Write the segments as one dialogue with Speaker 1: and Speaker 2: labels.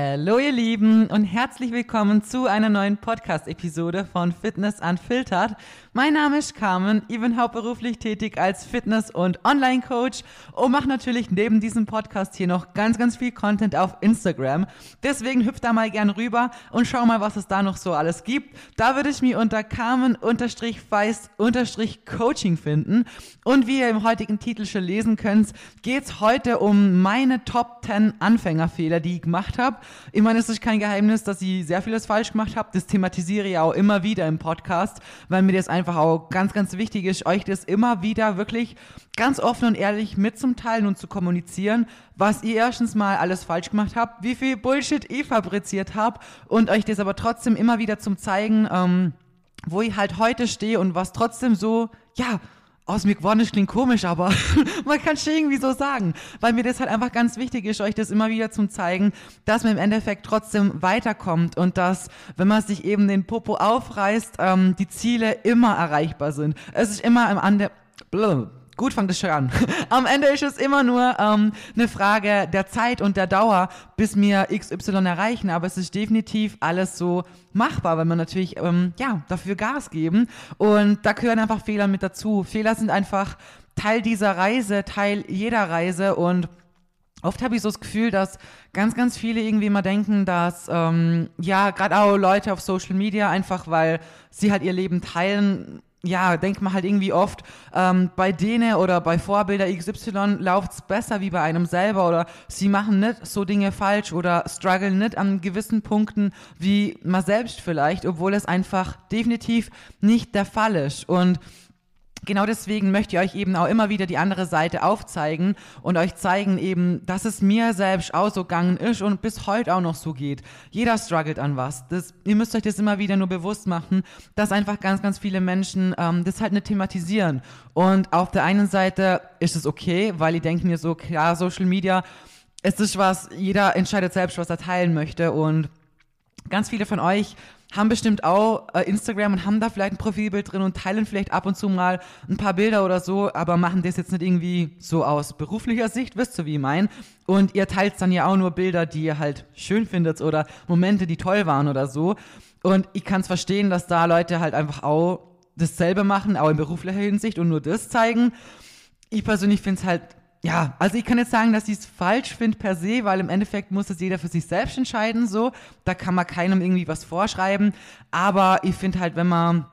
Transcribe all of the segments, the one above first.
Speaker 1: Hallo ihr Lieben und herzlich willkommen zu einer neuen Podcast-Episode von Fitness Unfiltered. Mein Name ist Carmen, ich bin hauptberuflich tätig als Fitness- und Online-Coach und mache natürlich neben diesem Podcast hier noch ganz, ganz viel Content auf Instagram. Deswegen hüpft da mal gern rüber und schau mal, was es da noch so alles gibt. Da würde ich mich unter Carmen-Feist-Coaching finden. Und wie ihr im heutigen Titel schon lesen könnt, geht es heute um meine Top 10 Anfängerfehler, die ich gemacht habe. Ich meine, es ist kein Geheimnis, dass ich sehr vieles falsch gemacht habe. Das thematisiere ich auch immer wieder im Podcast, weil mir das einfach auch ganz, ganz wichtig ist, euch das immer wieder wirklich ganz offen und ehrlich mitzuteilen und zu kommunizieren, was ihr erstens mal alles falsch gemacht habt, wie viel Bullshit ich fabriziert habt und euch das aber trotzdem immer wieder zum zeigen, ähm, wo ich halt heute stehe und was trotzdem so, ja, aus mir geworden ist, klingt komisch, aber man kann es irgendwie so sagen, weil mir das halt einfach ganz wichtig ist, euch das immer wieder zum zeigen, dass man im Endeffekt trotzdem weiterkommt und dass, wenn man sich eben den Popo aufreißt, ähm, die Ziele immer erreichbar sind. Es ist immer im Ande... Gut fangt es schon an. Am Ende ist es immer nur ähm, eine Frage der Zeit und der Dauer, bis wir XY erreichen. Aber es ist definitiv alles so machbar, wenn man natürlich ähm, ja dafür Gas geben. Und da gehören einfach Fehler mit dazu. Fehler sind einfach Teil dieser Reise, Teil jeder Reise und Oft habe ich so das Gefühl, dass ganz, ganz viele irgendwie mal denken, dass ähm, ja gerade auch Leute auf Social Media einfach, weil sie halt ihr Leben teilen, ja, denkt man halt irgendwie oft, ähm, bei denen oder bei Vorbilder XY läuft's besser wie bei einem selber oder sie machen nicht so Dinge falsch oder strugglen nicht an gewissen Punkten wie man selbst vielleicht, obwohl es einfach definitiv nicht der Fall ist. Und genau deswegen möchte ich euch eben auch immer wieder die andere Seite aufzeigen und euch zeigen eben, dass es mir selbst auch so gegangen ist und bis heute auch noch so geht. Jeder struggelt an was. Das, ihr müsst euch das immer wieder nur bewusst machen, dass einfach ganz, ganz viele Menschen ähm, das halt nicht thematisieren. Und auf der einen Seite ist es okay, weil die denken mir so, klar, Social Media, es ist was, jeder entscheidet selbst, was er teilen möchte und ganz viele von euch haben bestimmt auch äh, Instagram und haben da vielleicht ein Profilbild drin und teilen vielleicht ab und zu mal ein paar Bilder oder so, aber machen das jetzt nicht irgendwie so aus beruflicher Sicht, wisst ihr, wie ich mein. Und ihr teilt dann ja auch nur Bilder, die ihr halt schön findet oder Momente, die toll waren oder so. Und ich kann es verstehen, dass da Leute halt einfach auch dasselbe machen, auch in beruflicher Hinsicht und nur das zeigen. Ich persönlich finde es halt ja, also ich kann jetzt sagen, dass ich es falsch finde per se, weil im Endeffekt muss es jeder für sich selbst entscheiden, so. Da kann man keinem irgendwie was vorschreiben. Aber ich finde halt, wenn man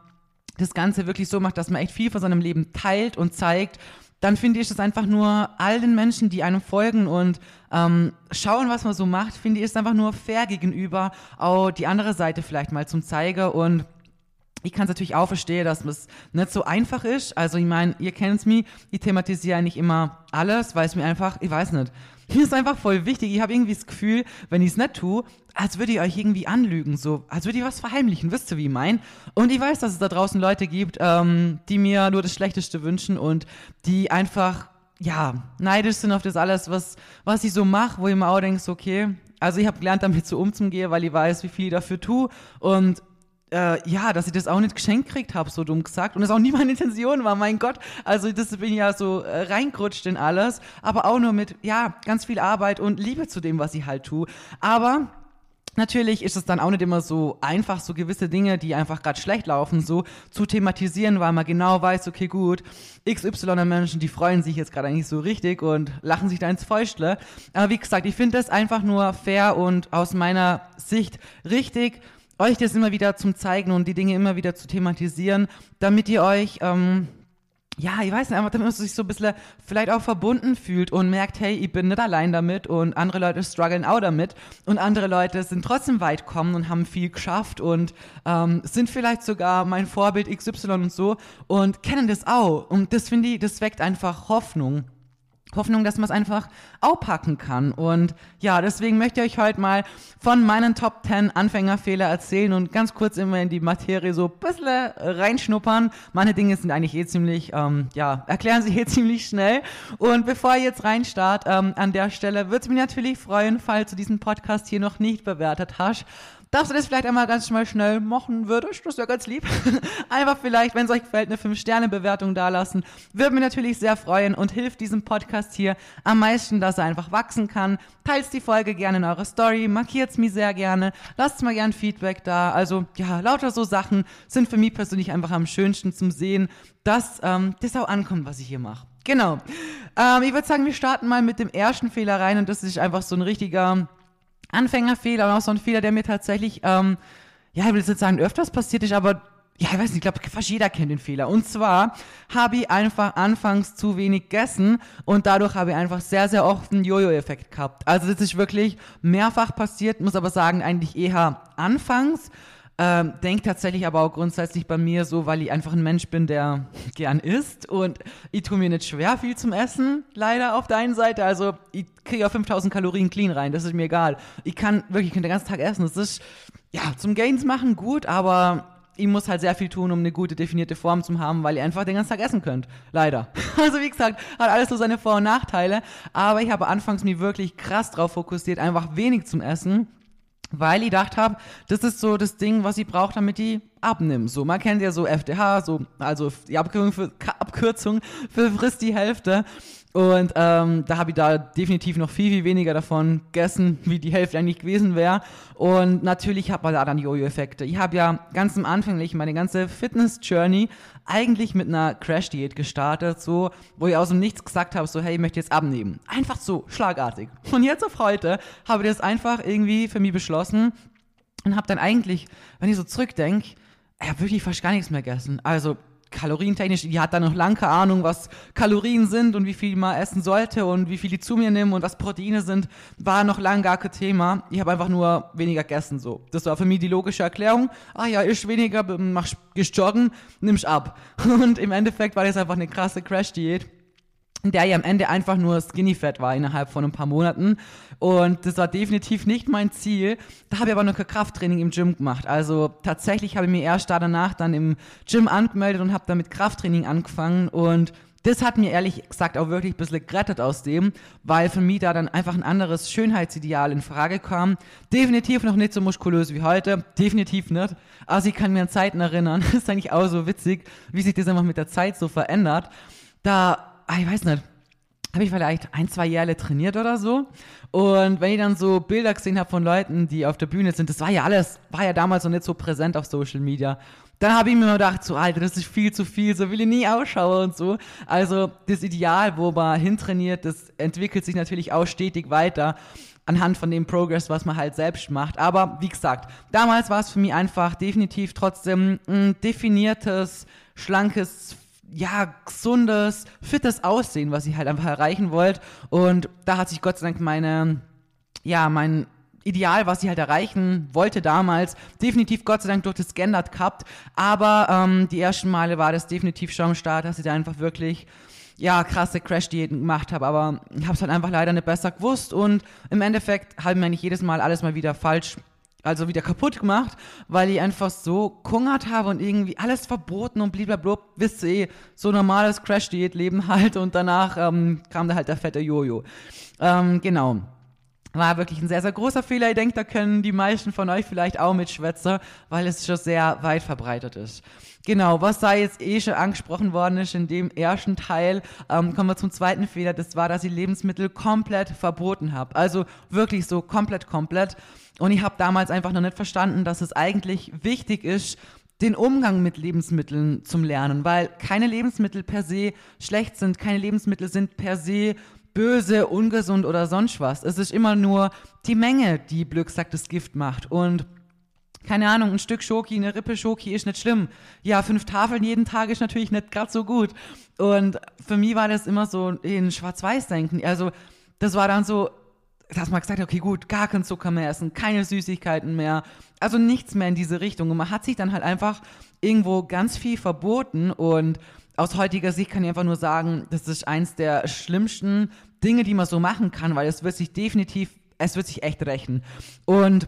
Speaker 1: das Ganze wirklich so macht, dass man echt viel von seinem Leben teilt und zeigt, dann finde ich es einfach nur all den Menschen, die einem folgen und ähm, schauen, was man so macht, finde ich es einfach nur fair gegenüber, auch die andere Seite vielleicht mal zum Zeiger und ich kann es natürlich auch verstehen, dass es nicht so einfach ist. Also ich meine, ihr kennt mich, ich thematisiere nicht immer alles, weil es mir einfach, ich weiß nicht, mir ist einfach voll wichtig. Ich habe irgendwie das Gefühl, wenn ich es nicht tue, als würde ich euch irgendwie anlügen, so, als würde ich was verheimlichen, wisst ihr, wie ich mein? Und ich weiß, dass es da draußen Leute gibt, ähm, die mir nur das Schlechteste wünschen und die einfach, ja, neidisch sind auf das alles, was, was ich so mache, wo ich mir auch denke, okay, also ich habe gelernt, damit so umzugehen, weil ich weiß, wie viel ich dafür tue und äh, ja, dass ich das auch nicht geschenkt kriegt habe, so dumm gesagt. Und das auch nie meine Intention war, mein Gott. Also das bin ja so äh, reingerutscht in alles, aber auch nur mit, ja, ganz viel Arbeit und Liebe zu dem, was ich halt tue. Aber Natürlich ist es dann auch nicht immer so einfach, so gewisse Dinge, die einfach gerade schlecht laufen, so zu thematisieren, weil man genau weiß, okay, gut, XY Menschen, die freuen sich jetzt gerade eigentlich so richtig und lachen sich da ins Fäustle. Aber wie gesagt, ich finde das einfach nur fair und aus meiner Sicht richtig, euch das immer wieder zum Zeigen und die Dinge immer wieder zu thematisieren, damit ihr euch, ähm, ja, ich weiß nicht, einfach damit man sich so ein bisschen vielleicht auch verbunden fühlt und merkt, hey, ich bin nicht allein damit und andere Leute strugglen auch damit und andere Leute sind trotzdem weit gekommen und haben viel geschafft und ähm, sind vielleicht sogar mein Vorbild XY und so und kennen das auch und das finde ich, das weckt einfach Hoffnung. Hoffnung, dass man es einfach aufpacken kann. Und ja, deswegen möchte ich euch heute mal von meinen Top 10 Anfängerfehler erzählen und ganz kurz immer in die Materie so ein bisschen reinschnuppern. Meine Dinge sind eigentlich eh ziemlich, ähm, ja, erklären sich eh ziemlich schnell. Und bevor ihr jetzt reinstart, ähm, an der Stelle würde es mich natürlich freuen, falls du diesen Podcast hier noch nicht bewertet hast, Darfst du das vielleicht einmal ganz schnell machen würdest? Das wäre ganz lieb. Einfach vielleicht, wenn es euch gefällt, eine 5-Sterne-Bewertung dalassen. Würde mich natürlich sehr freuen und hilft diesem Podcast hier am meisten, dass er einfach wachsen kann. Teilt die Folge gerne in eurer Story, markiert's mir sehr gerne, lasst mal gern Feedback da. Also ja, lauter so Sachen sind für mich persönlich einfach am schönsten zum Sehen, dass ähm, das auch ankommt, was ich hier mache. Genau. Ähm, ich würde sagen, wir starten mal mit dem ersten Fehler rein und das ist einfach so ein richtiger Anfängerfehler und auch so ein Fehler, der mir tatsächlich, ähm, ja, ich will jetzt sagen, öfters passiert ist, aber ja, ich weiß nicht, ich glaube, fast jeder kennt den Fehler. Und zwar habe ich einfach anfangs zu wenig gegessen und dadurch habe ich einfach sehr, sehr oft einen Jojo-Effekt gehabt. Also das ist wirklich mehrfach passiert, muss aber sagen, eigentlich eher anfangs. Ähm, denke tatsächlich aber auch grundsätzlich bei mir so, weil ich einfach ein Mensch bin, der gern isst und ich tue mir nicht schwer viel zum Essen, leider auf der einen Seite. Also ich kriege ja 5000 Kalorien clean rein, das ist mir egal. Ich kann wirklich ich kann den ganzen Tag essen. Das ist ja zum Gains machen gut, aber ich muss halt sehr viel tun, um eine gute definierte Form zu haben, weil ihr einfach den ganzen Tag essen könnt. Leider. Also wie gesagt, hat alles so seine Vor- und Nachteile. Aber ich habe anfangs mich wirklich krass drauf fokussiert, einfach wenig zum Essen, weil ich gedacht habe, das ist so das Ding, was ich brauche, damit ich abnimmt. So, man kennt ja so FDH, so, also die Abkürzung für, Abkürzung für frisst die Hälfte. Und ähm, da habe ich da definitiv noch viel, viel weniger davon gegessen, wie die Hälfte eigentlich gewesen wäre. Und natürlich hat man da dann Jojo-Effekte. Ich habe ja ganz am Anfang meine ganze Fitness-Journey eigentlich mit einer Crash-Diät gestartet, so, wo ich aus dem Nichts gesagt habe, so, hey, ich möchte jetzt abnehmen. Einfach so, schlagartig. Und jetzt auf heute habe ich das einfach irgendwie für mich beschlossen und habe dann eigentlich, wenn ich so zurückdenke, ja, wirklich fast gar nichts mehr gegessen. Also kalorientechnisch, die hat da noch lange Ahnung, was Kalorien sind und wie viel man essen sollte und wie viel die zu mir nehmen und was Proteine sind, war noch lange gar kein Thema. Ich habe einfach nur weniger gegessen, so. Das war für mich die logische Erklärung. Ah ja, isch weniger, mach, gehst joggen, nimmst ab. Und im Endeffekt war das einfach eine krasse Crash-Diät der ja am Ende einfach nur Skinny Fat war innerhalb von ein paar Monaten. Und das war definitiv nicht mein Ziel. Da habe ich aber noch Krafttraining im Gym gemacht. Also tatsächlich habe ich mir erst da danach dann im Gym angemeldet und habe dann mit Krafttraining angefangen. Und das hat mir ehrlich gesagt auch wirklich ein bisschen gerettet aus dem, weil für mich da dann einfach ein anderes Schönheitsideal in Frage kam. Definitiv noch nicht so muskulös wie heute. Definitiv nicht. Also ich kann mir an Zeiten erinnern. Das ist eigentlich auch so witzig, wie sich das einfach mit der Zeit so verändert. Da ich weiß nicht, habe ich vielleicht ein, zwei Jahre trainiert oder so. Und wenn ich dann so Bilder gesehen habe von Leuten, die auf der Bühne sind, das war ja alles, war ja damals noch nicht so präsent auf Social Media. Dann habe ich mir gedacht, so, Alter, das ist viel zu viel, so will ich nie ausschauen und so. Also das Ideal, wo man hintrainiert, das entwickelt sich natürlich auch stetig weiter anhand von dem Progress, was man halt selbst macht. Aber wie gesagt, damals war es für mich einfach definitiv trotzdem ein definiertes, schlankes, ja, gesundes, fittes Aussehen, was ich halt einfach erreichen wollte. Und da hat sich Gott sei Dank meine, ja, mein Ideal, was ich halt erreichen wollte damals, definitiv Gott sei Dank durch das geändert gehabt. Aber ähm, die ersten Male war das definitiv schon am Start, dass ich da einfach wirklich ja, krasse Crash-Diäten gemacht habe, aber ich habe es halt einfach leider nicht besser gewusst und im Endeffekt habe ich mir nicht jedes Mal alles mal wieder falsch also wieder kaputt gemacht, weil ich einfach so gehungert habe und irgendwie alles verboten und blablabla. Wisst ihr eh, so normales Crash-Diät-Leben halt und danach ähm, kam da halt der fette Jojo. Ähm, genau. War wirklich ein sehr, sehr großer Fehler. Ich denke, da können die meisten von euch vielleicht auch mitschwätzen, weil es schon sehr weit verbreitet ist. Genau, was da jetzt eh schon angesprochen worden ist in dem ersten Teil, ähm, kommen wir zum zweiten Fehler. Das war, dass ich Lebensmittel komplett verboten habe. Also wirklich so komplett, komplett. Und ich habe damals einfach noch nicht verstanden, dass es eigentlich wichtig ist, den Umgang mit Lebensmitteln zum Lernen, weil keine Lebensmittel per se schlecht sind, keine Lebensmittel sind per se böse, ungesund oder sonst was. Es ist immer nur die Menge, die Blöck sagt, das Gift macht. Und keine Ahnung, ein Stück Schoki, eine Rippe Schoki ist nicht schlimm. Ja, fünf Tafeln jeden Tag ist natürlich nicht gerade so gut. Und für mich war das immer so in Schwarz-Weiß-Denken. Also, das war dann so, dass man gesagt hat, okay, gut, gar kein Zucker mehr essen, keine Süßigkeiten mehr, also nichts mehr in diese Richtung. Und man hat sich dann halt einfach irgendwo ganz viel verboten und aus heutiger Sicht kann ich einfach nur sagen, das ist eins der schlimmsten Dinge, die man so machen kann, weil es wird sich definitiv, es wird sich echt rächen. Und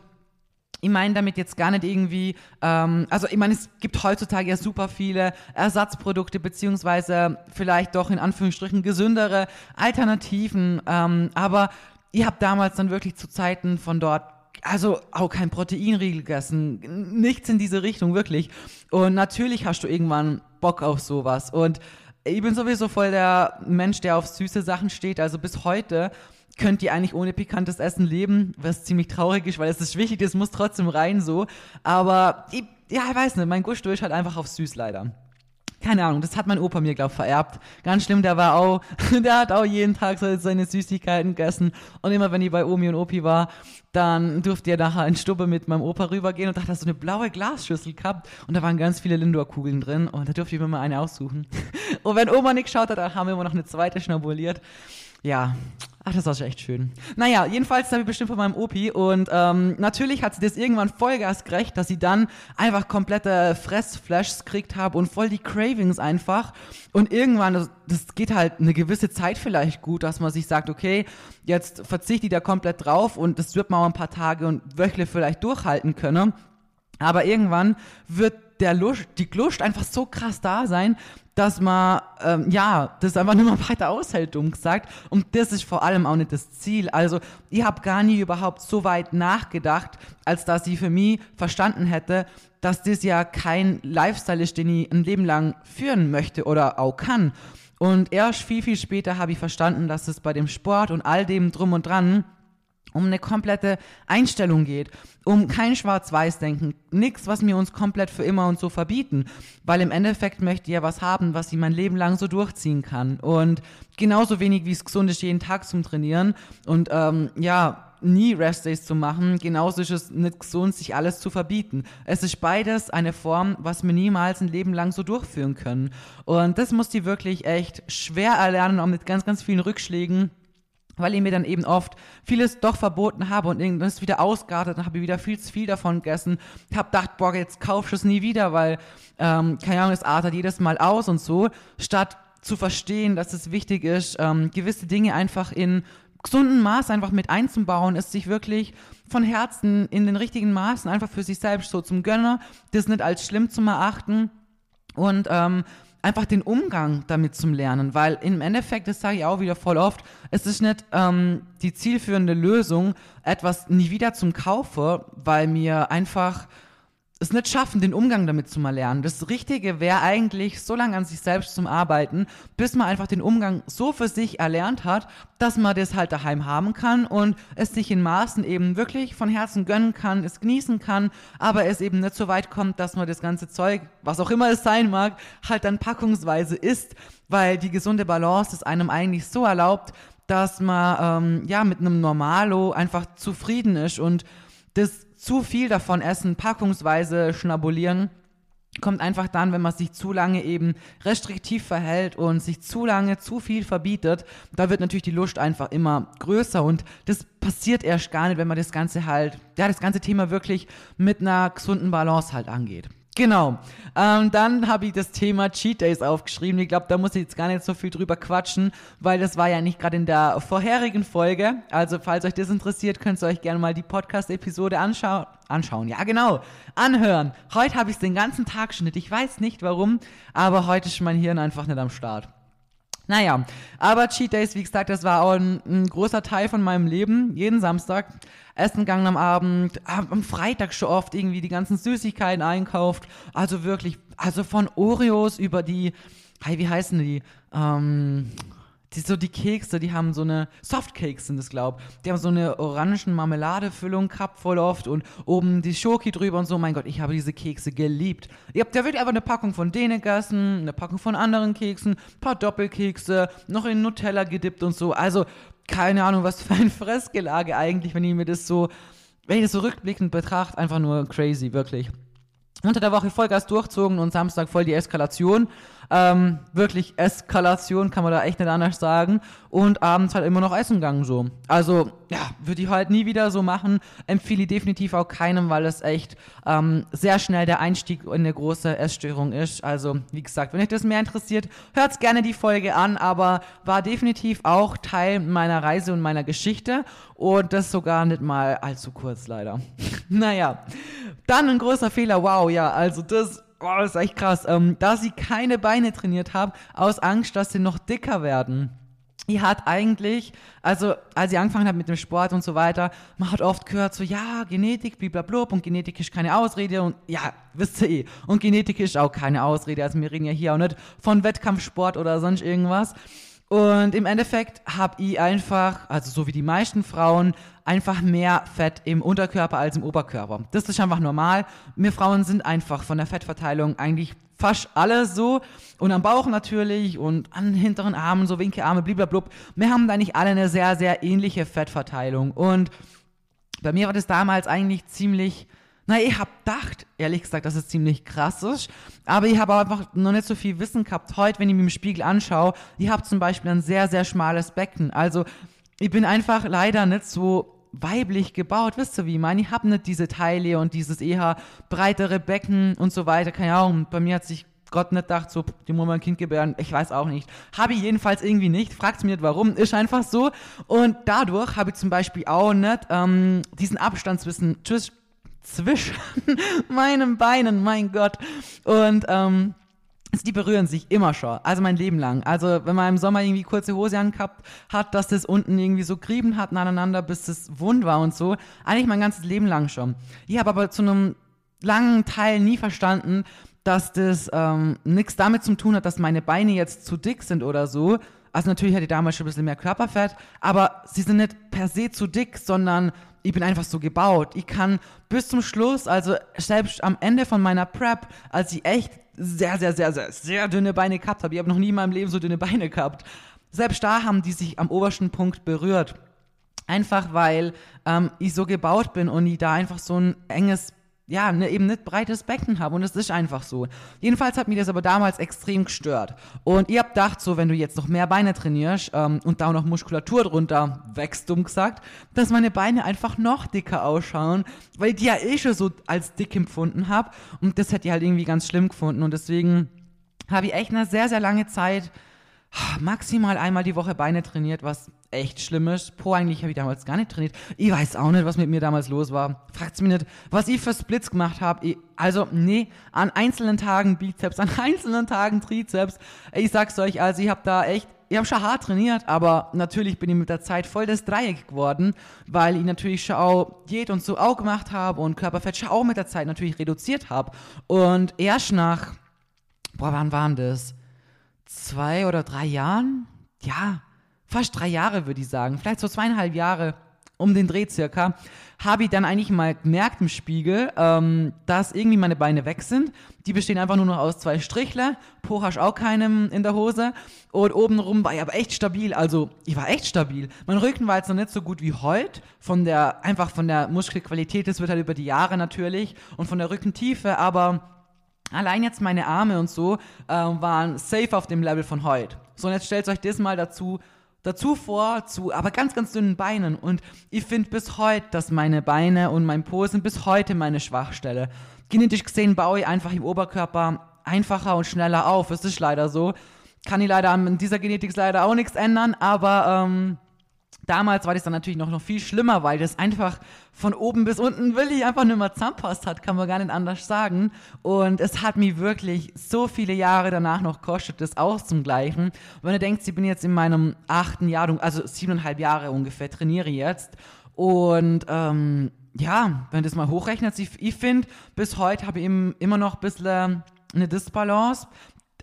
Speaker 1: ich meine damit jetzt gar nicht irgendwie, ähm, also ich meine, es gibt heutzutage ja super viele Ersatzprodukte, beziehungsweise vielleicht doch in Anführungsstrichen gesündere Alternativen, ähm, aber ihr habt damals dann wirklich zu Zeiten von dort also auch kein Proteinriegel gegessen, nichts in diese Richtung, wirklich. Und natürlich hast du irgendwann Bock auf sowas. Und ich bin sowieso voll der Mensch, der auf süße Sachen steht. Also bis heute könnt ihr eigentlich ohne pikantes Essen leben, was ziemlich traurig ist, weil es ist wichtig, es muss trotzdem rein so. Aber ich, ja, ich weiß nicht, mein Gusto ist halt einfach auf süß leider. Keine Ahnung, das hat mein Opa mir, glaub vererbt. Ganz schlimm, der war auch, der hat auch jeden Tag seine Süßigkeiten gegessen. Und immer wenn ich bei Omi und Opi war, dann durfte er nachher in Stubbe mit meinem Opa rübergehen und da hat er so eine blaue Glasschüssel gehabt und da waren ganz viele Lindor-Kugeln drin und da durfte ich mir mal eine aussuchen. Und wenn Oma nicht geschaut hat, dann haben wir immer noch eine zweite schnabuliert. Ja, Ach, das war schon echt schön. Naja, jedenfalls habe ich bestimmt von meinem Opi und ähm, natürlich hat sie das irgendwann Vollgas gerecht, dass sie dann einfach komplette Fressflashs gekriegt habe und voll die Cravings einfach. Und irgendwann, das, das, geht halt eine gewisse Zeit vielleicht gut, dass man sich sagt, okay, jetzt verzichte ich da komplett drauf und das wird man auch ein paar Tage und Wöchle vielleicht durchhalten können. Aber irgendwann wird der Lust, die Lust einfach so krass da sein, dass man, ähm, ja, das einfach nicht mehr weiter aushält, dumm gesagt. Und das ist vor allem auch nicht das Ziel. Also, ich habe gar nie überhaupt so weit nachgedacht, als dass ich für mich verstanden hätte, dass das ja kein Lifestyle ist, den ich ein Leben lang führen möchte oder auch kann. Und erst viel, viel später habe ich verstanden, dass es bei dem Sport und all dem drum und dran um eine komplette Einstellung geht, um kein Schwarz-Weiß-Denken, nichts, was mir uns komplett für immer und so verbieten, weil im Endeffekt möchte ich ja was haben, was ich mein Leben lang so durchziehen kann und genauso wenig wie es gesund ist, jeden Tag zum Trainieren und ähm, ja, nie Restdays zu machen, genauso ist es nicht gesund, sich alles zu verbieten. Es ist beides eine Form, was wir niemals ein Leben lang so durchführen können. Und das muss die wirklich echt schwer erlernen, auch mit ganz, ganz vielen Rückschlägen weil ich mir dann eben oft vieles doch verboten habe und irgendwann ist wieder ausgeartet, dann habe ich wieder viel zu viel davon gegessen, habe gedacht, boah, jetzt kaufst du es nie wieder, weil, ähm, keine Ahnung, es artet jedes Mal aus und so, statt zu verstehen, dass es wichtig ist, ähm, gewisse Dinge einfach in gesunden Maß einfach mit einzubauen, ist sich wirklich von Herzen in den richtigen Maßen einfach für sich selbst so zum Gönner, das nicht als schlimm zu erachten. Und ähm, einfach den Umgang damit zum Lernen, weil im Endeffekt, das sage ich auch wieder voll oft, es ist nicht ähm, die zielführende Lösung, etwas nie wieder zum Kaufe, weil mir einfach es nicht schaffen, den Umgang damit zu mal lernen. Das Richtige wäre eigentlich, so lange an sich selbst zum Arbeiten, bis man einfach den Umgang so für sich erlernt hat, dass man das halt daheim haben kann und es sich in Maßen eben wirklich von Herzen gönnen kann, es genießen kann, aber es eben nicht so weit kommt, dass man das ganze Zeug, was auch immer es sein mag, halt dann packungsweise isst, weil die gesunde Balance es einem eigentlich so erlaubt, dass man ähm, ja mit einem Normalo einfach zufrieden ist und das zu viel davon essen, packungsweise schnabulieren, kommt einfach dann, wenn man sich zu lange eben restriktiv verhält und sich zu lange zu viel verbietet, da wird natürlich die Lust einfach immer größer und das passiert erst gar nicht, wenn man das Ganze halt, ja, das ganze Thema wirklich mit einer gesunden Balance halt angeht. Genau. Ähm, dann habe ich das Thema Cheat Days aufgeschrieben. Ich glaube, da muss ich jetzt gar nicht so viel drüber quatschen, weil das war ja nicht gerade in der vorherigen Folge. Also, falls euch das interessiert, könnt ihr euch gerne mal die Podcast-Episode anschauen. Anschauen, ja genau, anhören. Heute habe ich den ganzen Tag schnitt. Ich weiß nicht warum, aber heute ist mein Hirn einfach nicht am Start. Naja, aber Cheat Days, wie gesagt, das war auch ein, ein großer Teil von meinem Leben. Jeden Samstag essen gegangen am Abend, am Freitag schon oft irgendwie die ganzen Süßigkeiten einkauft. Also wirklich, also von Oreos über die, hey, wie heißen die? Ähm, die, so die Kekse, die haben so eine Softcakes sind es, glaub. Die haben so eine orangen Marmeladefüllung gehabt voll oft und oben die Schoki drüber und so. Mein Gott, ich habe diese Kekse geliebt. Ihr habt ja wirklich einfach eine Packung von denen gegessen, eine Packung von anderen Keksen, paar Doppelkekse, noch in Nutella gedippt und so. Also keine Ahnung, was für ein Fressgelage eigentlich, wenn ich mir das so, wenn ich das so rückblickend betrachte, einfach nur crazy, wirklich. Unter der Woche Vollgas durchzogen und Samstag voll die Eskalation. Ähm, wirklich Eskalation, kann man da echt nicht anders sagen. Und abends halt immer noch essen gegangen so. Also, ja, würde ich halt nie wieder so machen. Empfehle ich definitiv auch keinem, weil es echt ähm, sehr schnell der Einstieg in eine große Essstörung ist. Also, wie gesagt, wenn euch das mehr interessiert, hört gerne die Folge an, aber war definitiv auch Teil meiner Reise und meiner Geschichte. Und das sogar nicht mal allzu kurz, leider. naja. Dann ein großer Fehler, wow, ja, also das oh, das ist echt krass. Ähm, da sie keine Beine trainiert haben, aus Angst, dass sie noch dicker werden. Ich hat eigentlich, also als ich angefangen habe mit dem Sport und so weiter, man hat oft gehört so, ja, Genetik, blablabla und Genetik ist keine Ausrede und ja, wisst ihr eh. Und Genetik ist auch keine Ausrede, also wir reden ja hier auch nicht von Wettkampfsport oder sonst irgendwas. Und im Endeffekt habe ich einfach, also so wie die meisten Frauen, einfach mehr Fett im Unterkörper als im Oberkörper. Das ist einfach normal. Wir Frauen sind einfach von der Fettverteilung eigentlich fast alle so. Und am Bauch natürlich und an den hinteren Armen, so Winkearme, bliblablub. Wir haben eigentlich alle eine sehr, sehr ähnliche Fettverteilung. Und bei mir war das damals eigentlich ziemlich, na, ich hab gedacht, ehrlich gesagt, dass es ziemlich krass ist. Aber ich habe einfach noch nicht so viel Wissen gehabt. Heute, wenn ich mir im Spiegel anschaue, ich habe zum Beispiel ein sehr, sehr schmales Becken. Also, ich bin einfach leider nicht so weiblich gebaut, wisst ihr wie ich meine? Ich habe nicht diese Teile und dieses eher breitere Becken und so weiter, keine Ahnung. Bei mir hat sich Gott nicht gedacht, so, die muss man ein Kind gebären, ich weiß auch nicht. Habe ich jedenfalls irgendwie nicht, fragt mir nicht warum, ist einfach so. Und dadurch habe ich zum Beispiel auch nicht ähm, diesen Abstand zwischen, zwischen meinen Beinen, mein Gott. Und ähm, also die berühren sich immer schon, also mein Leben lang. Also wenn man im Sommer irgendwie kurze Hose angehabt hat, dass das unten irgendwie so Grieben hat aneinander, bis das wund war und so. Eigentlich mein ganzes Leben lang schon. Ich habe aber zu einem langen Teil nie verstanden, dass das ähm, nichts damit zu tun hat, dass meine Beine jetzt zu dick sind oder so. Also natürlich hatte ich damals schon ein bisschen mehr Körperfett, aber sie sind nicht per se zu dick, sondern ich bin einfach so gebaut. Ich kann bis zum Schluss, also selbst am Ende von meiner Prep, als ich echt sehr, sehr, sehr, sehr, sehr dünne Beine gehabt habe, ich habe noch nie in meinem Leben so dünne Beine gehabt, selbst da haben die sich am obersten Punkt berührt. Einfach weil ähm, ich so gebaut bin und ich da einfach so ein enges ja, ne, eben nicht breites Becken habe und es ist einfach so. Jedenfalls hat mich das aber damals extrem gestört. Und ihr habt gedacht, so, wenn du jetzt noch mehr Beine trainierst ähm, und da auch noch Muskulatur drunter wächst, dumm gesagt, dass meine Beine einfach noch dicker ausschauen, weil die ja eh schon so als dick empfunden habe und das hätte ich halt irgendwie ganz schlimm gefunden und deswegen habe ich echt eine sehr, sehr lange Zeit maximal einmal die Woche Beine trainiert, was echt schlimm ist. Po eigentlich habe ich damals gar nicht trainiert. Ich weiß auch nicht, was mit mir damals los war. Fragt's mich nicht, was ich für Splits gemacht habe. Also, nee, an einzelnen Tagen Bizeps, an einzelnen Tagen Trizeps. Ich sag's euch, also ich habe da echt ich habe schon hart trainiert, aber natürlich bin ich mit der Zeit voll das Dreieck geworden, weil ich natürlich schon auch Diät und so auch gemacht habe und Körperfett schon auch mit der Zeit natürlich reduziert habe. Und erst nach, boah, wann waren das? zwei oder drei Jahren, ja, fast drei Jahre würde ich sagen, vielleicht so zweieinhalb Jahre um den Dreh circa, habe ich dann eigentlich mal gemerkt im Spiegel, ähm, dass irgendwie meine Beine weg sind. Die bestehen einfach nur noch aus zwei Strichle. Po hast auch keinem in der Hose. Und obenrum war ich aber echt stabil. Also, ich war echt stabil. Mein Rücken war jetzt noch nicht so gut wie heute. Von der, einfach von der Muskelqualität. Das wird halt über die Jahre natürlich. Und von der Rückentiefe. Aber Allein jetzt meine Arme und so äh, waren safe auf dem Level von heute. So, und jetzt stellt euch das mal dazu, dazu vor, zu aber ganz, ganz dünnen Beinen. Und ich finde bis heute, dass meine Beine und mein Po sind bis heute meine Schwachstelle. Genetisch gesehen baue ich einfach im Oberkörper einfacher und schneller auf. Es ist leider so. Kann ich leider an dieser Genetik leider auch nichts ändern, aber ähm, Damals war das dann natürlich noch, noch viel schlimmer, weil das einfach von oben bis unten wirklich einfach nur mal zusammenpasst hat, kann man gar nicht anders sagen. Und es hat mich wirklich so viele Jahre danach noch gekostet, das auszugleichen. Und wenn ihr denkt, ich bin jetzt in meinem achten Jahr, also siebeneinhalb Jahre ungefähr, trainiere jetzt. Und ähm, ja, wenn das mal hochrechnet, ich finde, bis heute habe ich immer noch ein bisschen eine Disbalance.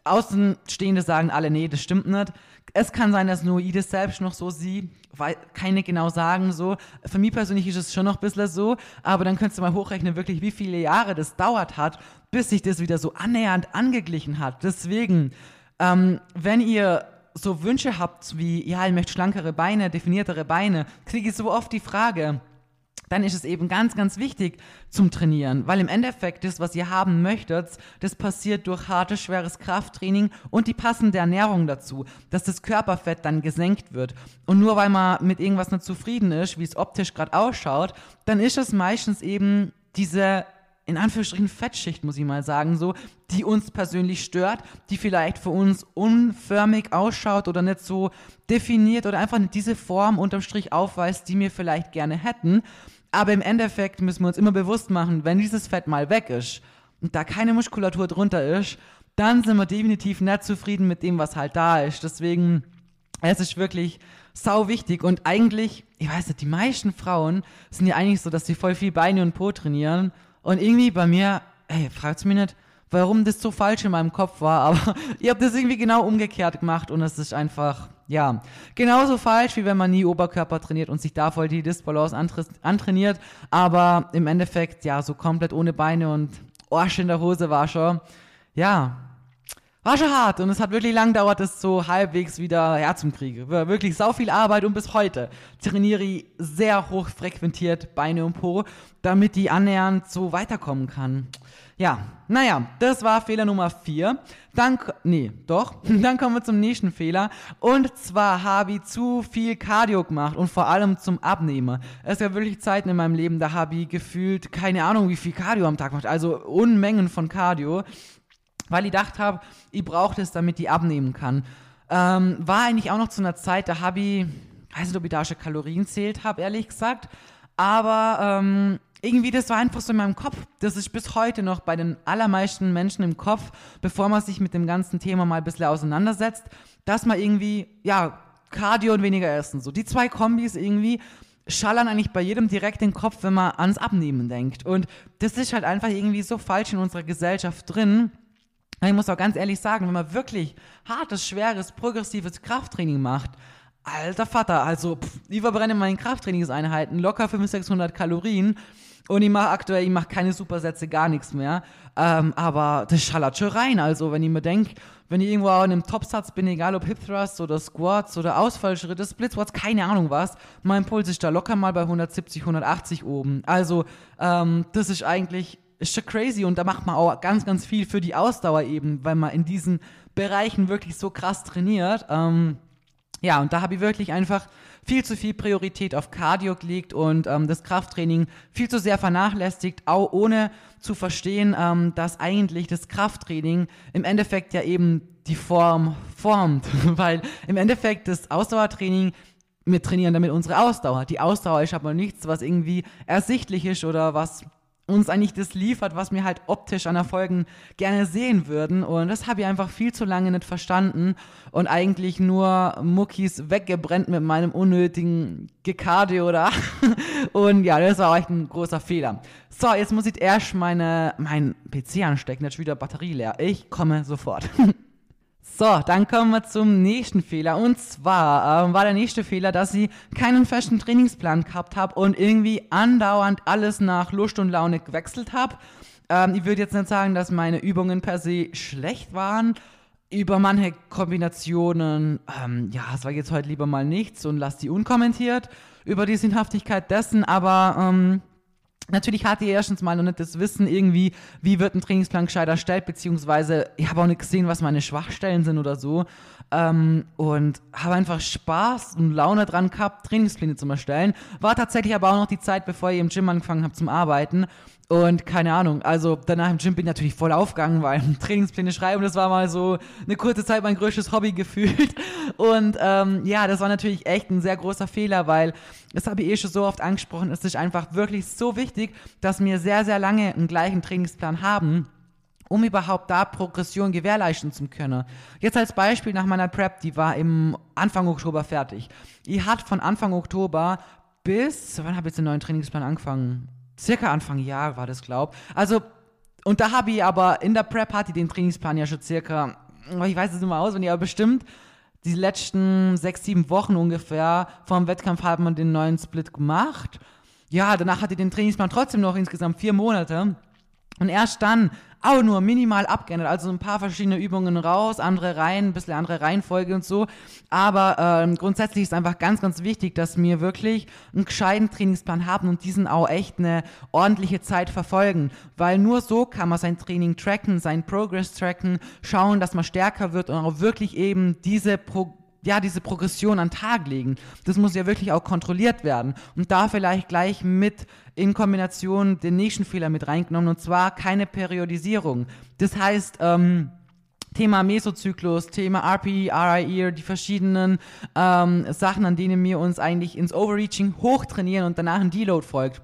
Speaker 1: Außenstehende sagen alle, nee, das stimmt nicht. Es kann sein, dass nur das selbst noch so sieht, weil keine genau sagen so. Für mich persönlich ist es schon noch ein bisschen so, aber dann könntest du mal hochrechnen, wirklich, wie viele Jahre das dauert hat, bis sich das wieder so annähernd angeglichen hat. Deswegen, ähm, wenn ihr so Wünsche habt wie, ja, ich möchte schlankere Beine, definiertere Beine, kriege ich so oft die Frage, dann ist es eben ganz, ganz wichtig zum Trainieren, weil im Endeffekt das, was ihr haben möchtet, das passiert durch hartes, schweres Krafttraining und die passende Ernährung dazu, dass das Körperfett dann gesenkt wird. Und nur weil man mit irgendwas nicht zufrieden ist, wie es optisch gerade ausschaut, dann ist es meistens eben diese in Anführungsstrichen Fettschicht, muss ich mal sagen, so, die uns persönlich stört, die vielleicht für uns unförmig ausschaut oder nicht so definiert oder einfach nicht diese Form unterm Strich aufweist, die wir vielleicht gerne hätten. Aber im Endeffekt müssen wir uns immer bewusst machen, wenn dieses Fett mal weg ist und da keine Muskulatur drunter ist, dann sind wir definitiv nicht zufrieden mit dem, was halt da ist. Deswegen Es ist wirklich sau wichtig und eigentlich, ich weiß nicht, die meisten Frauen sind ja eigentlich so, dass sie voll viel Beine und Po trainieren und irgendwie bei mir, ey, fragt's mich nicht, warum das so falsch in meinem Kopf war, aber ihr habt das irgendwie genau umgekehrt gemacht und es ist einfach, ja, genauso falsch, wie wenn man nie Oberkörper trainiert und sich da voll die Disbalance antrainiert, aber im Endeffekt, ja, so komplett ohne Beine und Arsch in der Hose war schon, ja, war schon hart und es hat wirklich lang dauert, es so halbwegs wieder herzukriegen. Wirklich sau viel Arbeit und bis heute trainiere ich sehr hoch frequentiert Beine und Po, damit die annähernd so weiterkommen kann. Ja, naja, das war Fehler Nummer 4. Dann, nee, doch, dann kommen wir zum nächsten Fehler. Und zwar habe ich zu viel Cardio gemacht und vor allem zum Abnehmen. Es gab wirklich Zeiten in meinem Leben, da habe ich gefühlt keine Ahnung, wie viel Cardio am Tag macht. Also Unmengen von Cardio weil ich gedacht habe, ich brauche das, damit ich abnehmen kann. Ähm, war eigentlich auch noch zu einer Zeit, da habe ich, weiß nicht, ob ich da schon Kalorien zählt habe, ehrlich gesagt, aber ähm, irgendwie, das war einfach so in meinem Kopf. Das ist bis heute noch bei den allermeisten Menschen im Kopf, bevor man sich mit dem ganzen Thema mal ein bisschen auseinandersetzt, dass man irgendwie, ja, Cardio und weniger essen. So die zwei Kombis irgendwie schallern eigentlich bei jedem direkt den Kopf, wenn man ans Abnehmen denkt. Und das ist halt einfach irgendwie so falsch in unserer Gesellschaft drin ich muss auch ganz ehrlich sagen, wenn man wirklich hartes, schweres, progressives Krafttraining macht, alter Vater, also pff, ich verbrenne meine Krafttrainingseinheiten locker 500, 600 Kalorien und ich mache aktuell, ich mache keine Supersätze, gar nichts mehr. Ähm, aber das schallert schon rein. Also wenn ich mir denke, wenn ich irgendwo an einem Topsatz bin, egal ob Hip Thrusts oder Squats oder Ausfallschritte, Splitsquats, keine Ahnung was, mein Puls ist da locker mal bei 170, 180 oben. Also ähm, das ist eigentlich ist schon crazy und da macht man auch ganz, ganz viel für die Ausdauer eben, weil man in diesen Bereichen wirklich so krass trainiert. Ähm, ja, und da habe ich wirklich einfach viel zu viel Priorität auf Cardio gelegt und ähm, das Krafttraining viel zu sehr vernachlässigt, auch ohne zu verstehen, ähm, dass eigentlich das Krafttraining im Endeffekt ja eben die Form formt, weil im Endeffekt das Ausdauertraining wir trainieren damit unsere Ausdauer. Die Ausdauer ist aber nichts, was irgendwie ersichtlich ist oder was uns eigentlich das liefert, was wir halt optisch an Erfolgen gerne sehen würden. Und das habe ich einfach viel zu lange nicht verstanden und eigentlich nur Muckis weggebrennt mit meinem unnötigen Gekardio oder. und ja, das war echt ein großer Fehler. So, jetzt muss ich erst meine, mein PC anstecken, jetzt wieder Batterie leer. Ich komme sofort. So, dann kommen wir zum nächsten Fehler. Und zwar ähm, war der nächste Fehler, dass ich keinen festen Trainingsplan gehabt habe und irgendwie andauernd alles nach Lust und Laune gewechselt habe. Ähm, ich würde jetzt nicht sagen, dass meine Übungen per se schlecht waren. Über manche Kombinationen, ähm, ja, es war jetzt heute lieber mal nichts und lass die unkommentiert über die Sinnhaftigkeit dessen, aber ähm, Natürlich hatte ich erstens mal noch nicht das Wissen irgendwie, wie wird ein Trainingsplan gescheit erstellt, beziehungsweise ich habe auch nicht gesehen, was meine Schwachstellen sind oder so. Ähm, und habe einfach Spaß und Laune dran gehabt, Trainingspläne zu erstellen. War tatsächlich aber auch noch die Zeit, bevor ich im Gym angefangen habe zum Arbeiten. Und keine Ahnung, also danach im Gym bin ich natürlich voll aufgegangen, weil Trainingspläne schreiben, das war mal so eine kurze Zeit mein größtes Hobby gefühlt. Und ähm, ja, das war natürlich echt ein sehr großer Fehler, weil, das habe ich eh schon so oft angesprochen, es ist einfach wirklich so wichtig, dass wir sehr, sehr lange einen gleichen Trainingsplan haben um überhaupt da Progression gewährleisten zu können. Jetzt als Beispiel nach meiner Prep, die war im Anfang Oktober fertig. Ich hat von Anfang Oktober bis, wann habe ich jetzt den neuen Trainingsplan angefangen? circa Anfang Jahr war das, glaub. Also, und da habe ich aber in der Prep hatte ich den Trainingsplan ja schon circa, ich weiß es nicht mehr auswendig, aber bestimmt die letzten sechs, sieben Wochen ungefähr vom Wettkampf hat man den neuen Split gemacht. Ja, danach hatte ich den Trainingsplan trotzdem noch insgesamt vier Monate. Und erst dann auch nur minimal abgeändert, also ein paar verschiedene Übungen raus, andere rein, ein bisschen andere Reihenfolge und so. Aber ähm, grundsätzlich ist einfach ganz, ganz wichtig, dass wir wirklich einen gescheiten Trainingsplan haben und diesen auch echt eine ordentliche Zeit verfolgen. Weil nur so kann man sein Training tracken, sein Progress tracken, schauen, dass man stärker wird und auch wirklich eben diese Pro ja, diese Progression an den Tag legen. Das muss ja wirklich auch kontrolliert werden. Und da vielleicht gleich mit in Kombination den nächsten Fehler mit reingenommen, und zwar keine Periodisierung. Das heißt, ähm, Thema Mesozyklus, Thema RPE, RIE, die verschiedenen ähm, Sachen, an denen wir uns eigentlich ins Overreaching hochtrainieren und danach ein Deload folgt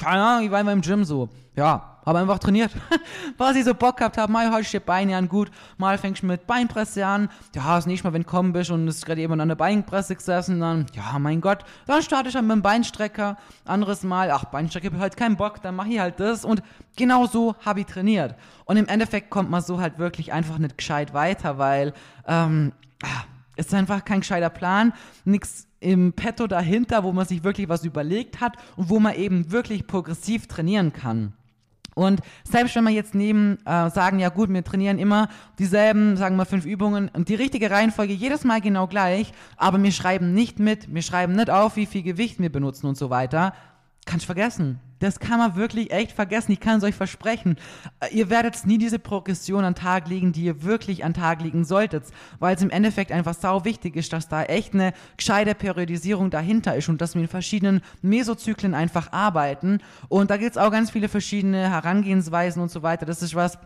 Speaker 1: keine Ahnung, ich war immer im Gym so. Ja, habe einfach trainiert. Was ich so Bock gehabt habe, mal heute steht Beine an gut, mal fängst du mit Beinpresse an. Ja, das nächste Mal, wenn du kommen bist und ist gerade jemand an der Beinpresse gesessen, dann, ja, mein Gott, dann starte ich halt mit dem Beinstrecker. Anderes Mal, ach, Beinstrecker, ich halt keinen Bock, dann mache ich halt das. Und genau so habe ich trainiert. Und im Endeffekt kommt man so halt wirklich einfach nicht gescheit weiter, weil, ähm, ah, ist einfach kein gescheiter Plan, nichts im Petto dahinter, wo man sich wirklich was überlegt hat und wo man eben wirklich progressiv trainieren kann. Und selbst wenn wir jetzt neben äh, sagen, ja gut, wir trainieren immer dieselben, sagen wir fünf Übungen und die richtige Reihenfolge jedes Mal genau gleich, aber wir schreiben nicht mit, wir schreiben nicht auf, wie viel Gewicht wir benutzen und so weiter, kannst vergessen. Das kann man wirklich echt vergessen. Ich kann es euch versprechen. Äh, ihr werdet nie diese Progression an Tag legen, die ihr wirklich an Tag legen solltet, weil es im Endeffekt einfach sau wichtig ist, dass da echt eine gescheite Periodisierung dahinter ist und dass wir in verschiedenen Mesozyklen einfach arbeiten. Und da gibt es auch ganz viele verschiedene Herangehensweisen und so weiter. Das ist was,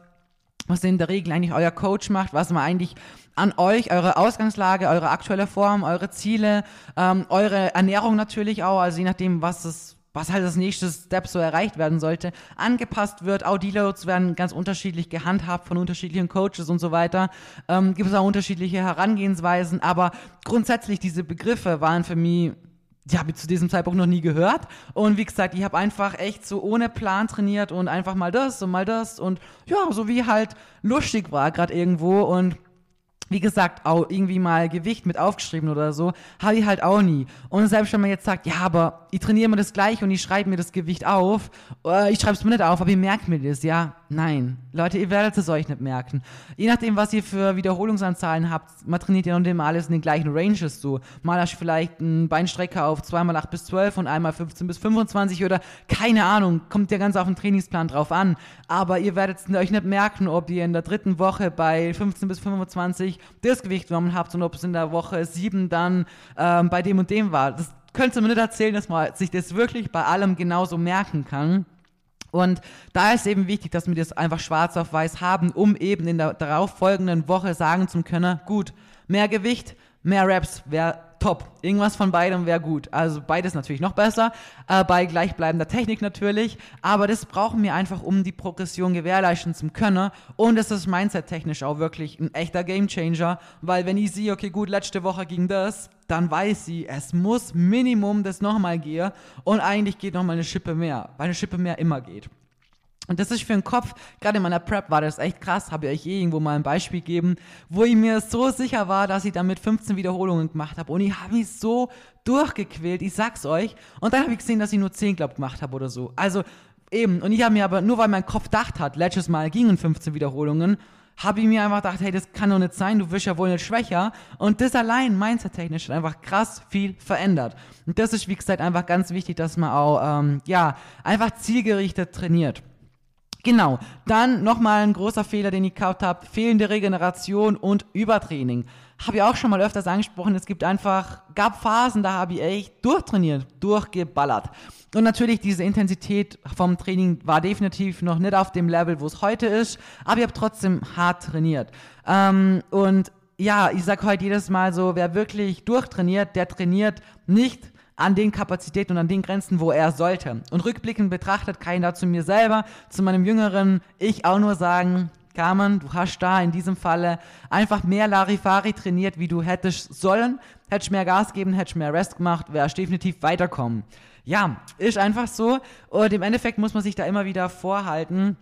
Speaker 1: was in der Regel eigentlich euer Coach macht, was man eigentlich an euch, eure Ausgangslage, eure aktuelle Form, eure Ziele, ähm, eure Ernährung natürlich auch, also je nachdem, was es was halt das nächste Step so erreicht werden sollte, angepasst wird. Auch Deloads werden ganz unterschiedlich gehandhabt von unterschiedlichen Coaches und so weiter. Ähm, gibt es auch unterschiedliche Herangehensweisen, aber grundsätzlich diese Begriffe waren für mich die habe ich zu diesem Zeitpunkt noch nie gehört. Und wie gesagt, ich habe einfach echt so ohne Plan trainiert und einfach mal das und mal das und ja, so wie halt lustig war gerade irgendwo und wie gesagt, auch irgendwie mal Gewicht mit aufgeschrieben oder so, habe ich halt auch nie. Und selbst wenn man jetzt sagt, ja, aber ich trainiere immer das gleiche und ich schreibe mir das Gewicht auf, äh, ich schreibe es mir nicht auf, aber ich merke mir das, ja, nein. Leute, ihr werdet es euch nicht merken. Je nachdem, was ihr für Wiederholungsanzahlen habt, man trainiert ja noch immer alles in den gleichen Ranges so. Mal hast du vielleicht einen Beinstrecker auf zweimal 8 bis 12 und einmal 15 bis 25 oder keine Ahnung, kommt ja ganz auf den Trainingsplan drauf an. Aber ihr werdet es euch nicht merken, ob ihr in der dritten Woche bei 15 bis 25 das Gewicht genommen habt und ob es in der Woche 7 dann ähm, bei dem und dem war. Das könnt ihr mir nicht erzählen, dass man sich das wirklich bei allem genauso merken kann. Und da ist eben wichtig, dass wir das einfach schwarz auf weiß haben, um eben in der darauffolgenden Woche sagen zu können, gut, mehr Gewicht, mehr Raps wäre top. Irgendwas von beidem wäre gut. Also beides natürlich noch besser, äh, bei gleichbleibender Technik natürlich. Aber das brauchen wir einfach, um die Progression gewährleisten zu können. Und es ist mindset-technisch auch wirklich ein echter Gamechanger, weil wenn ich sehe, okay, gut, letzte Woche ging das, dann weiß sie, es muss Minimum das nochmal gehen und eigentlich geht nochmal eine Schippe mehr, weil eine Schippe mehr immer geht. Und das ist für den Kopf, gerade in meiner Prep war das echt krass, habe ich euch eh irgendwo mal ein Beispiel gegeben, wo ich mir so sicher war, dass ich damit 15 Wiederholungen gemacht habe. Und ich habe mich so durchgequält, ich sag's euch. Und dann habe ich gesehen, dass ich nur 10, glaub, gemacht habe oder so. Also eben, und ich habe mir aber, nur weil mein Kopf gedacht hat, letztes Mal gingen 15 Wiederholungen, habe ich mir einfach gedacht, hey, das kann doch nicht sein, du wirst ja wohl nicht schwächer. Und das allein, mindset-technisch, hat einfach krass viel verändert. Und das ist, wie gesagt, einfach ganz wichtig, dass man auch, ähm, ja, einfach zielgerichtet trainiert. Genau. Dann nochmal ein großer Fehler, den ich gehabt habe. Fehlende Regeneration und Übertraining. Habe ich auch schon mal öfters angesprochen. Es gibt einfach, gab Phasen, da habe ich echt durchtrainiert, durchgeballert. Und natürlich diese Intensität vom Training war definitiv noch nicht auf dem Level, wo es heute ist. Aber ich habe trotzdem hart trainiert. Ähm, und ja, ich sage heute jedes Mal so, wer wirklich durchtrainiert, der trainiert nicht an den Kapazitäten und an den Grenzen, wo er sollte. Und rückblickend betrachtet kann ich da zu mir selber, zu meinem jüngeren Ich auch nur sagen, Carmen, du hast da in diesem Falle einfach mehr Larifari trainiert, wie du hättest sollen. Hättest mehr Gas geben, hättest mehr Rest gemacht, wärst definitiv weiterkommen. Ja, ist einfach so. Und im Endeffekt muss man sich da immer wieder vorhalten,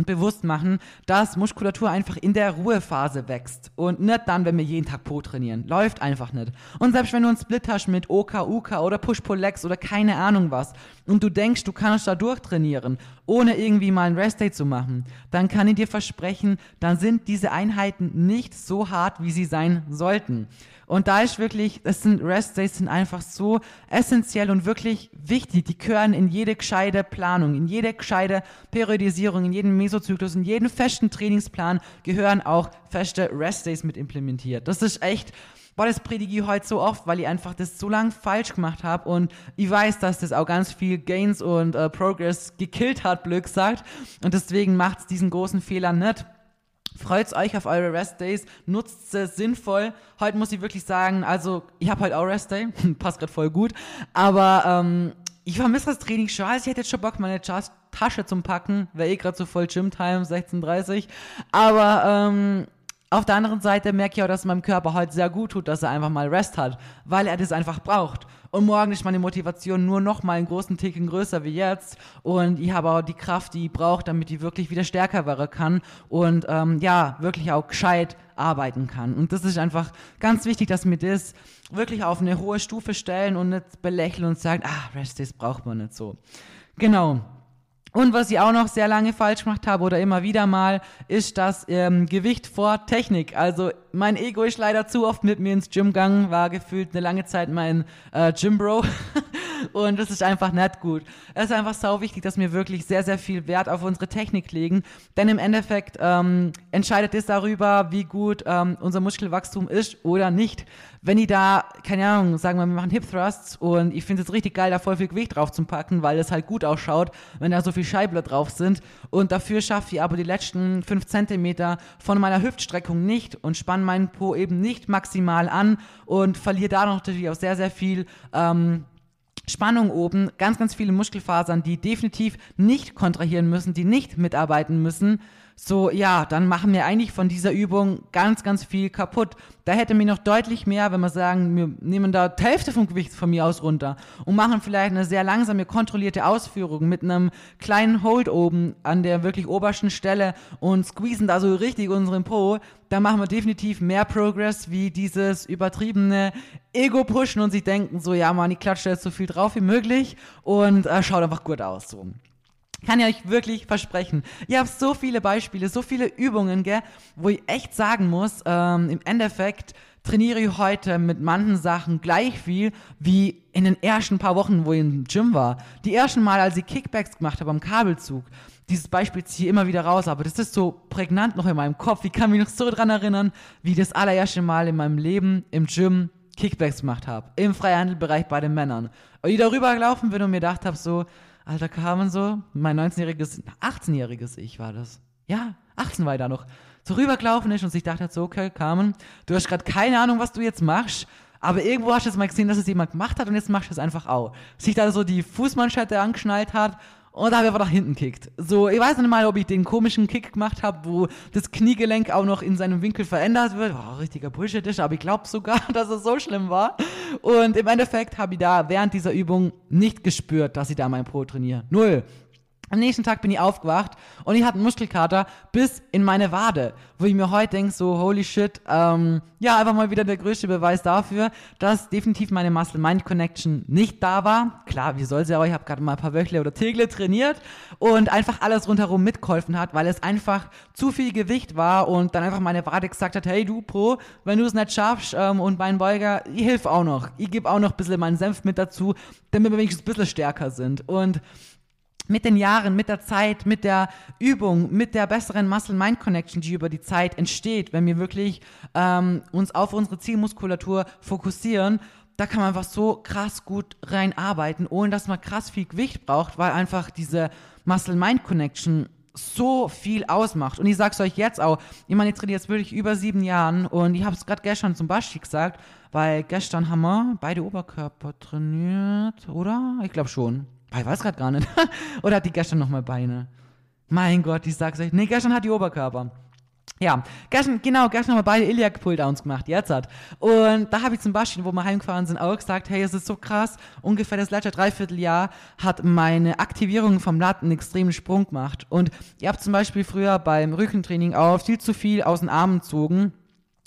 Speaker 1: und bewusst machen, dass Muskulatur einfach in der Ruhephase wächst und nicht dann, wenn wir jeden Tag Po trainieren. Läuft einfach nicht. Und selbst wenn du einen Split hast mit OK, UK oder Push-Pull-Legs oder keine Ahnung was und du denkst, du kannst da durchtrainieren, ohne irgendwie mal ein Rest-Day zu machen, dann kann ich dir versprechen, dann sind diese Einheiten nicht so hart, wie sie sein sollten. Und da ist wirklich, das sind Rest Days sind einfach so essentiell und wirklich wichtig. Die gehören in jede gescheite Planung, in jede gescheite Periodisierung, in jeden Mesozyklus, in jeden festen Trainingsplan gehören auch feste Rest Days mit implementiert. Das ist echt, boah, das predige ich heute so oft, weil ich einfach das so lange falsch gemacht habe und ich weiß, dass das auch ganz viel Gains und äh, Progress gekillt hat, blöd gesagt. Und deswegen macht es diesen großen Fehler nicht. Freut euch auf eure Rest Days, nutzt sie sinnvoll. Heute muss ich wirklich sagen, also ich habe heute auch Rest Day, passt gerade voll gut, aber ähm, ich vermisse das Training schon. Also ich hätte jetzt schon Bock, meine Tasche zum Packen. Wäre eh gerade so voll Gym-Time, 16.30 Aber ähm, auf der anderen Seite merke ich auch, dass es meinem Körper heute sehr gut tut, dass er einfach mal Rest hat, weil er das einfach braucht. Und morgen ist meine Motivation nur noch mal einen großen Ticken größer wie jetzt. Und ich habe auch die Kraft, die ich brauche, damit ich wirklich wieder stärker werden kann und ähm, ja, wirklich auch gescheit arbeiten kann. Und das ist einfach ganz wichtig, dass wir das wirklich auf eine hohe Stufe stellen und nicht belächeln und sagen, ah, Rest Days braucht man nicht so. Genau. Und was ich auch noch sehr lange falsch gemacht habe oder immer wieder mal, ist das ähm, Gewicht vor Technik. Also mein Ego ist leider zu oft mit mir ins Gym gegangen, war gefühlt eine lange Zeit mein äh, Gym-Bro. und das ist einfach nicht gut. Es ist einfach sau wichtig, dass wir wirklich sehr, sehr viel Wert auf unsere Technik legen. Denn im Endeffekt ähm, entscheidet es darüber, wie gut ähm, unser Muskelwachstum ist oder nicht wenn ich da, keine Ahnung, sagen wir, wir machen Hip Thrusts und ich finde es richtig geil, da voll viel Gewicht drauf zu packen, weil es halt gut ausschaut, wenn da so viel Scheibler drauf sind. Und dafür schaffe ich aber die letzten 5 cm von meiner Hüftstreckung nicht und spanne meinen Po eben nicht maximal an und verliere da noch natürlich auch sehr, sehr viel ähm, Spannung oben, ganz, ganz viele Muskelfasern, die definitiv nicht kontrahieren müssen, die nicht mitarbeiten müssen so, ja, dann machen wir eigentlich von dieser Übung ganz, ganz viel kaputt. Da hätte mir noch deutlich mehr, wenn wir sagen, wir nehmen da die Hälfte vom Gewicht von mir aus runter und machen vielleicht eine sehr langsame, kontrollierte Ausführung mit einem kleinen Hold oben an der wirklich obersten Stelle und squeezen da so richtig unseren Po, dann machen wir definitiv mehr Progress wie dieses übertriebene Ego-Pushen und sie denken so, ja, man, ich klatsche jetzt so viel drauf wie möglich und äh, schaut einfach gut aus. So. Kann ich euch wirklich versprechen. Ihr habt so viele Beispiele, so viele Übungen, gell, wo ich echt sagen muss, ähm, im Endeffekt trainiere ich heute mit manchen Sachen gleich viel wie in den ersten paar Wochen, wo ich im Gym war. Die ersten Mal, als ich Kickbacks gemacht habe am Kabelzug. Dieses Beispiel ziehe ich immer wieder raus, aber das ist so prägnant noch in meinem Kopf. Ich kann mich noch so dran erinnern, wie das allererste Mal in meinem Leben im Gym Kickbacks gemacht habe. Im Freihandelbereich bei den Männern. Und ich darüber gelaufen bin und mir gedacht habe so, Alter, Carmen so, mein 19-jähriges, 18-jähriges Ich war das. Ja, 18 war ich da noch. So rübergelaufen ist und sich dachte so, okay, Carmen, du hast gerade keine Ahnung, was du jetzt machst, aber irgendwo hast du jetzt mal gesehen, dass es jemand gemacht hat und jetzt machst du es einfach auch. Sich da so die Fußmanschette angeschnallt hat und da habe ich einfach nach hinten kickt. So, ich weiß nicht mal, ob ich den komischen Kick gemacht habe, wo das Kniegelenk auch noch in seinem Winkel verändert wird. Oh, richtiger Bullshit ist, aber ich glaube sogar, dass es so schlimm war. Und im Endeffekt habe ich da während dieser Übung nicht gespürt, dass ich da mein Pro trainiere. Null. Am nächsten Tag bin ich aufgewacht und ich hatte einen Muskelkater bis in meine Wade, wo ich mir heute denke, so holy shit, ähm, ja, einfach mal wieder der größte Beweis dafür, dass definitiv meine Muscle-Mind-Connection nicht da war. Klar, wie soll sie aber, ich habe gerade mal ein paar Wöchle oder Tegle trainiert und einfach alles rundherum mitgeholfen hat, weil es einfach zu viel Gewicht war und dann einfach meine Wade gesagt hat, hey du Pro, wenn du es nicht schaffst ähm, und mein Beuger, ich hilf auch noch, ich gebe auch noch ein bisschen meinen Senf mit dazu, damit wir wenigstens ein bisschen stärker sind und mit den Jahren, mit der Zeit, mit der Übung, mit der besseren Muscle-Mind-Connection, die über die Zeit entsteht, wenn wir wirklich ähm, uns auf unsere Zielmuskulatur fokussieren, da kann man einfach so krass gut reinarbeiten, ohne dass man krass viel Gewicht braucht, weil einfach diese Muscle-Mind-Connection so viel ausmacht. Und ich sag's euch jetzt auch, ich meine, ich trainiere jetzt wirklich über sieben Jahren und ich habe es gerade gestern zum Basti gesagt, weil gestern haben wir beide Oberkörper trainiert, oder? Ich glaube schon. Ich weiß gerade gar nicht. Oder hat die gestern nochmal Beine? Mein Gott, ich sag's euch. Nee, gestern hat die Oberkörper. Ja, gestern, genau, gestern haben wir beide Iliac Pulldowns gemacht, jetzt hat. Und da habe ich zum Beispiel, wo wir heimgefahren sind, auch gesagt, hey, es ist so krass, ungefähr das letzte Dreivierteljahr hat meine Aktivierung vom Lat einen extremen Sprung gemacht. Und ihr habt zum Beispiel früher beim Rückentraining auch viel zu viel aus den Armen gezogen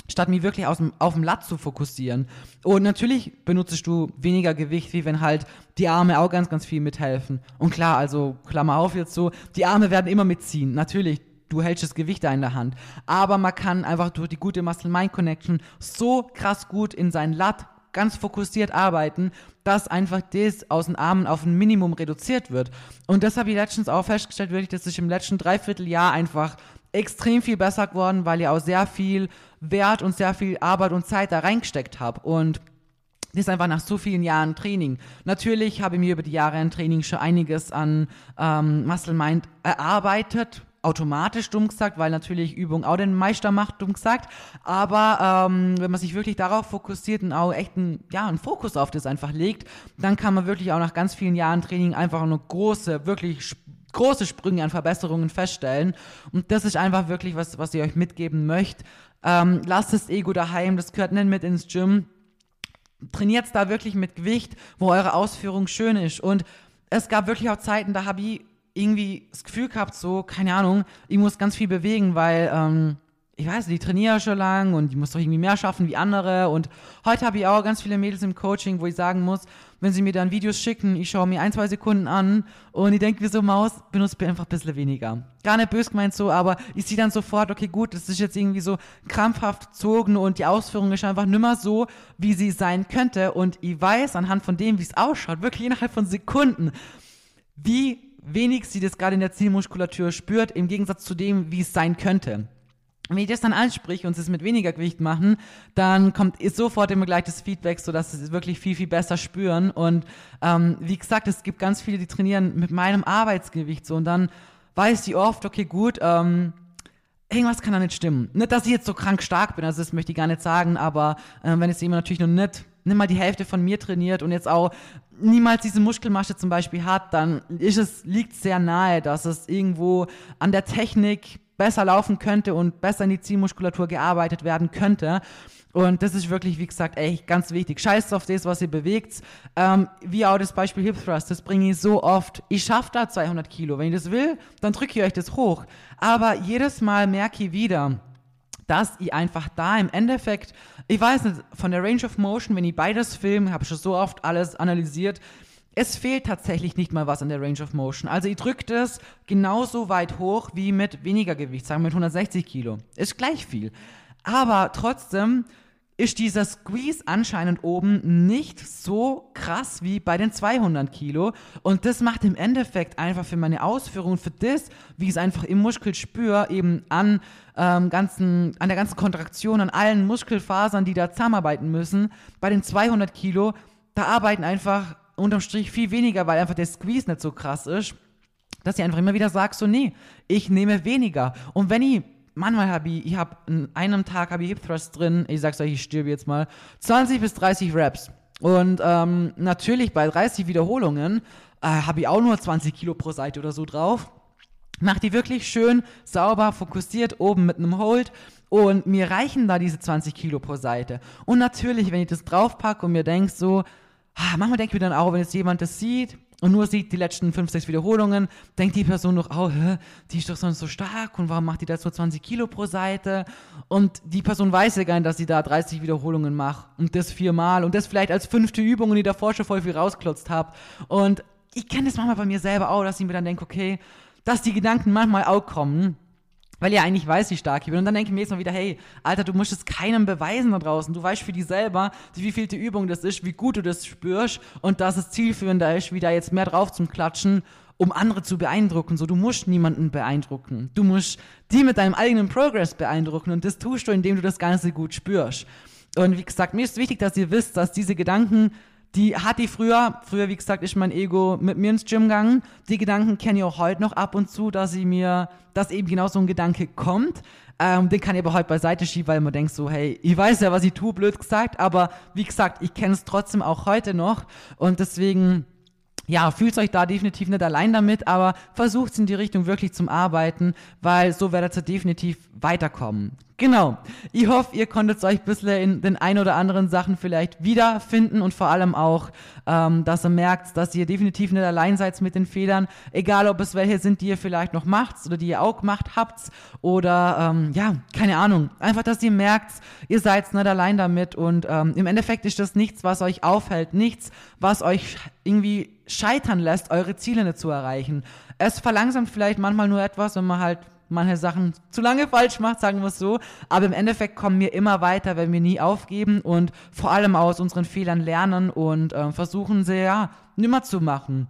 Speaker 1: statt mich wirklich aus dem, auf dem Lat zu fokussieren. Und natürlich benutzt du weniger Gewicht, wie wenn halt die Arme auch ganz, ganz viel mithelfen. Und klar, also Klammer auf jetzt so, die Arme werden immer mitziehen. Natürlich, du hältst das Gewicht da in der Hand. Aber man kann einfach durch die gute Muscle-Mind-Connection so krass gut in sein Lat ganz fokussiert arbeiten, dass einfach das aus den Armen auf ein Minimum reduziert wird. Und das habe ich letztens auch festgestellt, wirklich, dass ich im letzten Dreivierteljahr einfach extrem viel besser geworden, weil ich auch sehr viel Wert und sehr viel Arbeit und Zeit da reingesteckt habe. Und das ist einfach nach so vielen Jahren Training. Natürlich habe ich mir über die Jahre im Training schon einiges an ähm, Muscle Mind erarbeitet, automatisch dumm gesagt, weil natürlich Übung auch den Meister macht, dumm gesagt. Aber ähm, wenn man sich wirklich darauf fokussiert und auch echt einen, ja, einen Fokus auf das einfach legt, dann kann man wirklich auch nach ganz vielen Jahren Training einfach eine große, wirklich große Sprünge an Verbesserungen feststellen. Und das ist einfach wirklich was, was ich euch mitgeben möchte. Ähm, lasst das Ego daheim, das gehört nicht mit ins Gym. Trainiert da wirklich mit Gewicht, wo eure Ausführung schön ist. Und es gab wirklich auch Zeiten, da habe ich irgendwie das Gefühl gehabt, so, keine Ahnung, ich muss ganz viel bewegen, weil, ähm, ich weiß, die trainiere schon lang und ich muss doch irgendwie mehr schaffen wie andere. Und heute habe ich auch ganz viele Mädels im Coaching, wo ich sagen muss, wenn sie mir dann Videos schicken, ich schaue mir ein, zwei Sekunden an und ich denke, wie so Maus, benutzt mir einfach ein bisschen weniger. Gar nicht böse gemeint so, aber ich sehe dann sofort, okay, gut, das ist jetzt irgendwie so krampfhaft gezogen und die Ausführung ist einfach nimmer so, wie sie sein könnte. Und ich weiß anhand von dem, wie es ausschaut, wirklich innerhalb von Sekunden, wie wenig sie das gerade in der Zielmuskulatur spürt, im Gegensatz zu dem, wie es sein könnte. Wenn ich das dann anspreche und sie es mit weniger Gewicht machen, dann kommt sofort immer gleich das Feedback, sodass sie es wirklich viel, viel besser spüren. Und ähm, wie gesagt, es gibt ganz viele, die trainieren mit meinem Arbeitsgewicht so und dann weiß sie oft, okay, gut, ähm, irgendwas kann da nicht stimmen. Nicht, dass ich jetzt so krank stark bin, also das möchte ich gar nicht sagen, aber äh, wenn es jemand natürlich noch nicht nicht mal die Hälfte von mir trainiert und jetzt auch niemals diese Muskelmasche zum Beispiel hat, dann ist es, liegt sehr nahe, dass es irgendwo an der Technik besser laufen könnte und besser in die Zielmuskulatur gearbeitet werden könnte. Und das ist wirklich, wie gesagt, echt ganz wichtig. Scheiß auf das, was ihr bewegt. Ähm, wie auch das Beispiel Hip Thrust, das bringe ich so oft. Ich schaffe da 200 Kilo. Wenn ich das will, dann drücke ich euch das hoch. Aber jedes Mal merke ich wieder, dass ich einfach da im Endeffekt, ich weiß nicht, von der Range of Motion, wenn ich beides filme, habe ich schon so oft alles analysiert, es fehlt tatsächlich nicht mal was an der Range of Motion. Also ihr drückt es genauso weit hoch wie mit weniger Gewicht, sagen wir mit 160 Kilo. Ist gleich viel. Aber trotzdem ist dieser Squeeze anscheinend oben nicht so krass wie bei den 200 Kilo. Und das macht im Endeffekt einfach für meine Ausführungen, für das, wie ich es einfach im Muskel spüre, eben an, ähm, ganzen, an der ganzen Kontraktion, an allen Muskelfasern, die da zusammenarbeiten müssen. Bei den 200 Kilo, da arbeiten einfach unterm Strich viel weniger, weil einfach der Squeeze nicht so krass ist, dass ich einfach immer wieder sage, so nee, ich nehme weniger. Und wenn ich manchmal habe ich, ich habe an einem Tag habe ich Hip Thrust drin, ich sag's euch, ich stirb jetzt mal, 20 bis 30 Reps. Und ähm, natürlich bei 30 Wiederholungen äh, habe ich auch nur 20 Kilo pro Seite oder so drauf. Mach die wirklich schön sauber, fokussiert oben mit einem Hold und mir reichen da diese 20 Kilo pro Seite. Und natürlich, wenn ich das draufpacke und mir denk so, manchmal denke ich mir dann auch, wenn jetzt jemand das sieht, und nur sieht die letzten fünf, sechs Wiederholungen, denkt die Person noch, oh, die ist doch sonst so stark und warum macht die da so 20 Kilo pro Seite? Und die Person weiß ja gar nicht, dass sie da 30 Wiederholungen macht und das viermal und das vielleicht als fünfte Übung und die davor schon voll viel rausklotzt habe. Und ich kenne das manchmal bei mir selber auch, dass ich mir dann denke, okay, dass die Gedanken manchmal auch kommen, weil ihr eigentlich weiß, wie stark ich bin. Und dann denke ich mir jetzt mal wieder, hey, Alter, du musst es keinem beweisen da draußen. Du weißt für dich selber, wie vielte Übung das ist, wie gut du das spürst und dass es zielführender ist, wie da jetzt mehr drauf zum Klatschen, um andere zu beeindrucken. So, du musst niemanden beeindrucken. Du musst die mit deinem eigenen Progress beeindrucken und das tust du, indem du das Ganze gut spürst. Und wie gesagt, mir ist wichtig, dass ihr wisst, dass diese Gedanken die hat die früher, früher wie gesagt, ist mein Ego mit mir ins Gym gegangen. Die Gedanken kenne ich auch heute noch ab und zu, dass ich mir, dass eben genau so ein Gedanke kommt. Ähm, den kann ich aber heute beiseite schieben, weil man denkt so, hey, ich weiß ja, was ich tue, blöd gesagt, aber wie gesagt, ich kenne es trotzdem auch heute noch und deswegen ja, fühlt euch da definitiv nicht allein damit, aber versucht in die Richtung wirklich zum Arbeiten, weil so werdet ihr definitiv weiterkommen. Genau. Ich hoffe, ihr konntet euch ein bisschen in den ein oder anderen Sachen vielleicht wiederfinden und vor allem auch, ähm, dass ihr merkt, dass ihr definitiv nicht allein seid mit den Fehlern. Egal, ob es welche sind, die ihr vielleicht noch macht oder die ihr auch gemacht habt oder, ähm, ja, keine Ahnung. Einfach, dass ihr merkt, ihr seid nicht allein damit und ähm, im Endeffekt ist das nichts, was euch aufhält, nichts, was euch irgendwie scheitern lässt, eure Ziele nicht zu erreichen. Es verlangsamt vielleicht manchmal nur etwas, wenn man halt manche Sachen zu lange falsch macht, sagen wir es so. Aber im Endeffekt kommen wir immer weiter, wenn wir nie aufgeben und vor allem aus unseren Fehlern lernen und äh, versuchen sie ja nimmer zu machen.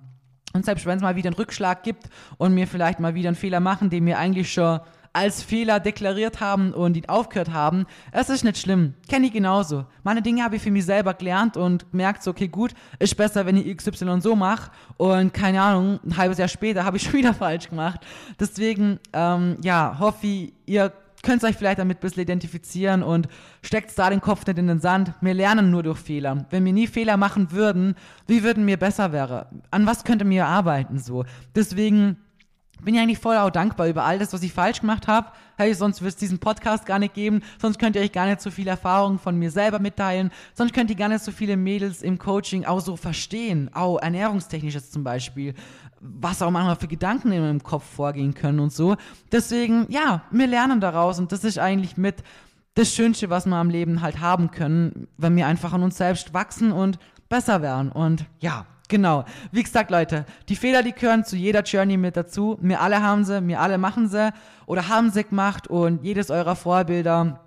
Speaker 1: Und selbst wenn es mal wieder einen Rückschlag gibt und wir vielleicht mal wieder einen Fehler machen, den wir eigentlich schon als Fehler deklariert haben und ihn aufgehört haben. Es ist nicht schlimm. Kenne ich genauso. Meine Dinge habe ich für mich selber gelernt und merkt so, okay, gut, ist besser, wenn ich XY so mache. Und keine Ahnung, ein halbes Jahr später habe ich schon wieder falsch gemacht. Deswegen, ähm, ja, hoffe ich, ihr könnt euch vielleicht damit ein bisschen identifizieren und steckt da den Kopf nicht in den Sand. Wir lernen nur durch Fehler. Wenn wir nie Fehler machen würden, wie würden wir besser wäre? An was könnte mir arbeiten so? Deswegen bin ich eigentlich voll auch dankbar über all das, was ich falsch gemacht habe. Hey, sonst würde es diesen Podcast gar nicht geben, sonst könnt ihr euch gar nicht so viel Erfahrung von mir selber mitteilen, sonst könnt ihr gar nicht so viele Mädels im Coaching auch so verstehen, auch ernährungstechnisches zum Beispiel, was auch manchmal für Gedanken in meinem Kopf vorgehen können und so. Deswegen, ja, wir lernen daraus und das ist eigentlich mit das Schönste, was wir am Leben halt haben können, wenn wir einfach an uns selbst wachsen und besser werden. Und ja, Genau. Wie gesagt, Leute, die Fehler, die gehören zu jeder Journey mit dazu. Wir alle haben sie, wir alle machen sie oder haben sie gemacht und jedes eurer Vorbilder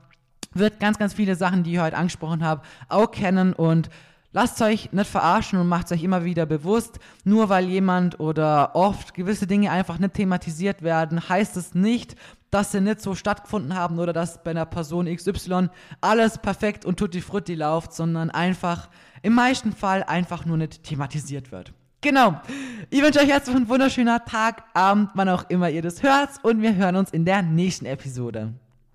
Speaker 1: wird ganz, ganz viele Sachen, die ich heute angesprochen habe, auch kennen und lasst euch nicht verarschen und macht euch immer wieder bewusst, nur weil jemand oder oft gewisse Dinge einfach nicht thematisiert werden, heißt es nicht, dass sie nicht so stattgefunden haben oder dass bei einer Person XY alles perfekt und tutti frutti läuft, sondern einfach im meisten Fall einfach nur nicht thematisiert wird. Genau. Ich wünsche euch jetzt einen wunderschönen Tag, Abend, wann auch immer ihr das hört und wir hören uns in der nächsten Episode.